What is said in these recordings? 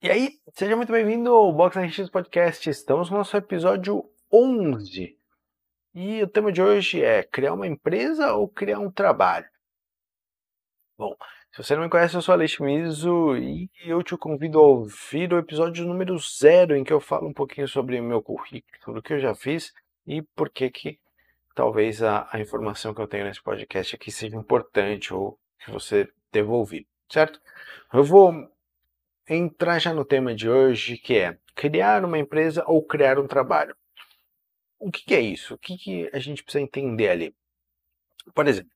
E aí, seja muito bem-vindo ao Box RX Podcast. Estamos no nosso episódio 11. E o tema de hoje é criar uma empresa ou criar um trabalho? Bom, se você não me conhece, eu sou Alex Miso e eu te convido a ouvir o episódio número zero, em que eu falo um pouquinho sobre o meu currículo, o que eu já fiz e por que que talvez a, a informação que eu tenho nesse podcast aqui seja importante ou que você deva ouvir, certo? Eu vou entrar já no tema de hoje, que é criar uma empresa ou criar um trabalho. O que, que é isso? O que, que a gente precisa entender ali? Por exemplo,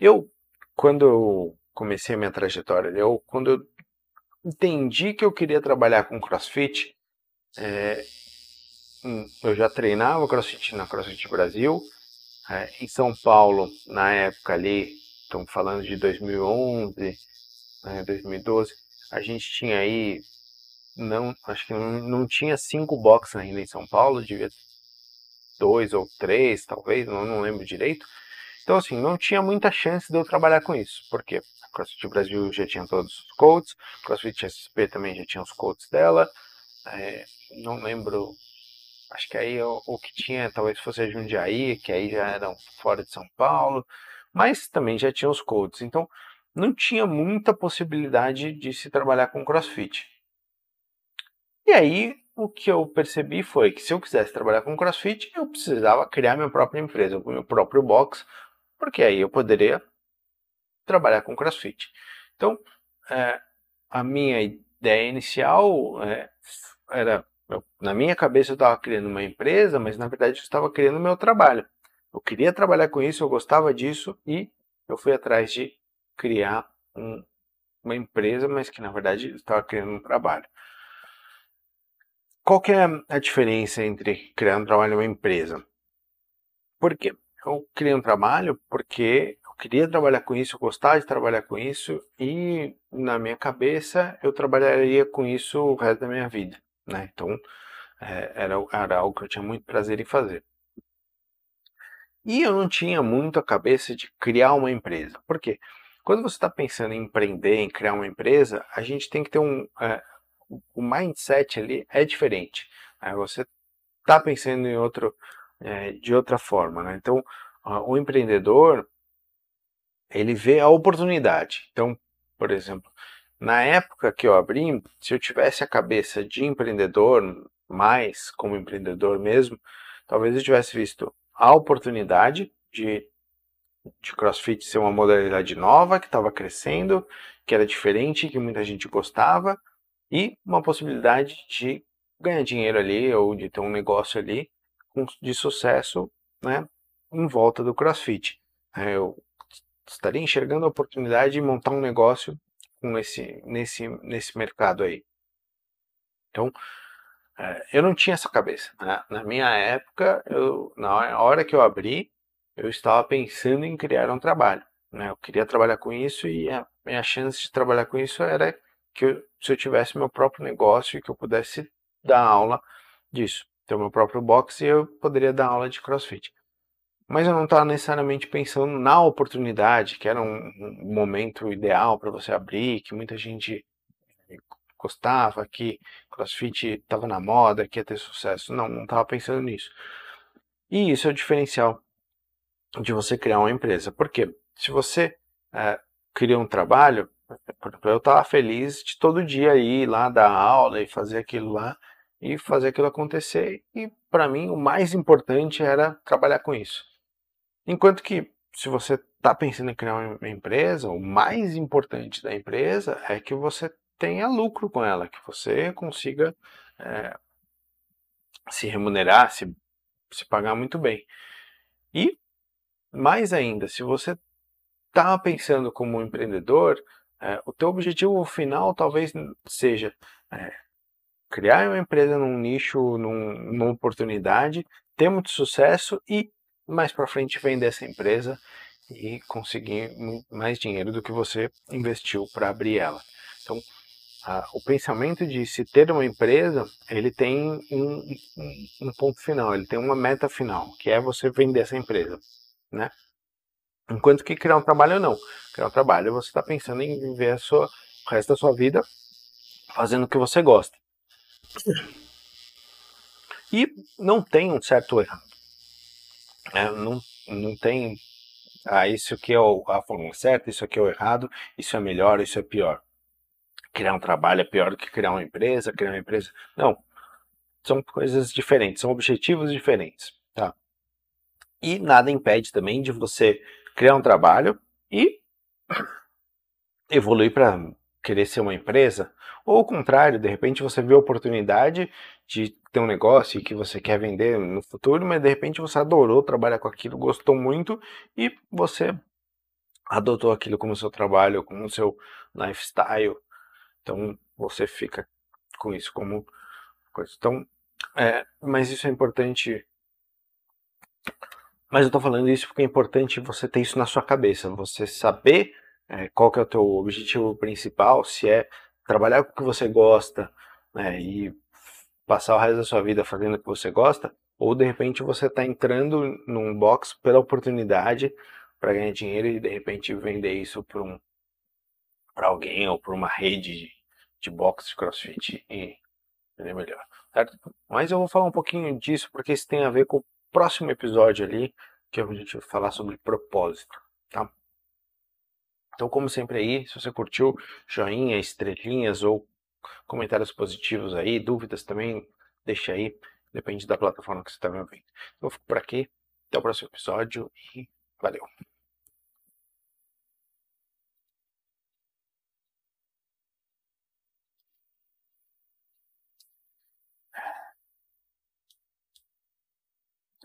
eu, quando eu comecei a minha trajetória, eu, quando eu entendi que eu queria trabalhar com crossfit, é, eu já treinava crossfit na CrossFit Brasil, é, em São Paulo, na época ali, estamos falando de 2011, né, 2012, a gente tinha aí, não, acho que não, não tinha cinco boxes ainda em São Paulo, devia dois ou três, talvez, não, não lembro direito. Então, assim, não tinha muita chance de eu trabalhar com isso. Por quê? A CrossFit Brasil já tinha todos os codes, a CrossFit SP também já tinha os codes dela. É, não lembro, acho que aí o, o, que tinha talvez fosse a Jundiaí, que aí já eram fora de São Paulo, mas também já tinha os codes. Então, não tinha muita possibilidade de se trabalhar com crossfit. E aí, o que eu percebi foi que se eu quisesse trabalhar com crossfit, eu precisava criar minha própria empresa, meu próprio box, porque aí eu poderia trabalhar com crossfit. Então, é, a minha ideia inicial é, era, eu, na minha cabeça eu estava criando uma empresa, mas na verdade eu estava criando meu trabalho. Eu queria trabalhar com isso, eu gostava disso e eu fui atrás de criar um, uma empresa, mas que na verdade estava criando um trabalho. Qual que é a diferença entre criar um trabalho e uma empresa? Por quê? Eu criei um trabalho porque eu queria trabalhar com isso, eu gostava de trabalhar com isso e na minha cabeça eu trabalharia com isso o resto da minha vida. Né? Então é, era, era algo que eu tinha muito prazer em fazer. E eu não tinha muito a cabeça de criar uma empresa. Por quê? Quando você está pensando em empreender, em criar uma empresa, a gente tem que ter um. É, o mindset ali é diferente. Né? Você está pensando em outro, é, de outra forma. Né? Então, o empreendedor ele vê a oportunidade. Então, por exemplo, na época que eu abri, se eu tivesse a cabeça de empreendedor, mais como empreendedor mesmo, talvez eu tivesse visto a oportunidade de de CrossFit ser uma modalidade nova que estava crescendo, que era diferente, que muita gente gostava, e uma possibilidade de ganhar dinheiro ali ou de ter um negócio ali de sucesso né, em volta do CrossFit. É, eu estaria enxergando a oportunidade de montar um negócio com esse, nesse, nesse mercado aí. Então, é, eu não tinha essa cabeça. Né? Na minha época, eu, na hora que eu abri, eu estava pensando em criar um trabalho. Né? Eu queria trabalhar com isso e a minha chance de trabalhar com isso era que eu, se eu tivesse meu próprio negócio e que eu pudesse dar aula disso. Ter o meu próprio box e eu poderia dar aula de crossfit. Mas eu não estava necessariamente pensando na oportunidade, que era um, um momento ideal para você abrir, que muita gente gostava, que crossfit estava na moda, que ia ter sucesso. Não, não estava pensando nisso. E isso é o diferencial de você criar uma empresa. Porque se você é, cria um trabalho, eu estava feliz de todo dia ir lá dar aula e fazer aquilo lá e fazer aquilo acontecer. E para mim o mais importante era trabalhar com isso. Enquanto que se você está pensando em criar uma empresa, o mais importante da empresa é que você tenha lucro com ela, que você consiga é, se remunerar, se, se pagar muito bem. E mais ainda, se você está pensando como empreendedor, é, o teu objetivo final talvez seja é, criar uma empresa num nicho, num, numa oportunidade, ter muito sucesso e mais para frente vender essa empresa e conseguir mais dinheiro do que você investiu para abrir ela. Então, o pensamento de se ter uma empresa, ele tem um, um, um ponto final, ele tem uma meta final, que é você vender essa empresa né? Enquanto que criar um trabalho não. Criar um trabalho você está pensando em viver a sua, o resto da sua vida fazendo o que você gosta. E não tem um certo errado. É, não, não tem. Ah, isso aqui é a forma certa, isso aqui é o errado, isso é melhor, isso é pior. Criar um trabalho é pior do que criar uma empresa, criar uma empresa. Não. São coisas diferentes, são objetivos diferentes. E nada impede também de você criar um trabalho e evoluir para querer ser uma empresa, ou o contrário, de repente você vê a oportunidade de ter um negócio que você quer vender no futuro, mas de repente você adorou trabalhar com aquilo, gostou muito e você adotou aquilo como seu trabalho, como seu lifestyle. Então você fica com isso como coisa. Então, é, mas isso é importante. Mas eu tô falando isso porque é importante você ter isso na sua cabeça, você saber é, qual que é o teu objetivo principal, se é trabalhar com o que você gosta né, e passar o resto da sua vida fazendo o que você gosta, ou de repente você está entrando num box pela oportunidade para ganhar dinheiro e de repente vender isso para um, para alguém ou para uma rede de, de boxe de crossfit e vender melhor. Certo? Mas eu vou falar um pouquinho disso porque isso tem a ver com próximo episódio ali, que a gente vai falar sobre propósito. Tá? Então, como sempre aí, se você curtiu, joinha, estrelinhas ou comentários positivos aí, dúvidas também, deixa aí, depende da plataforma que você está me ouvindo. Eu fico por aqui, até o próximo episódio e valeu!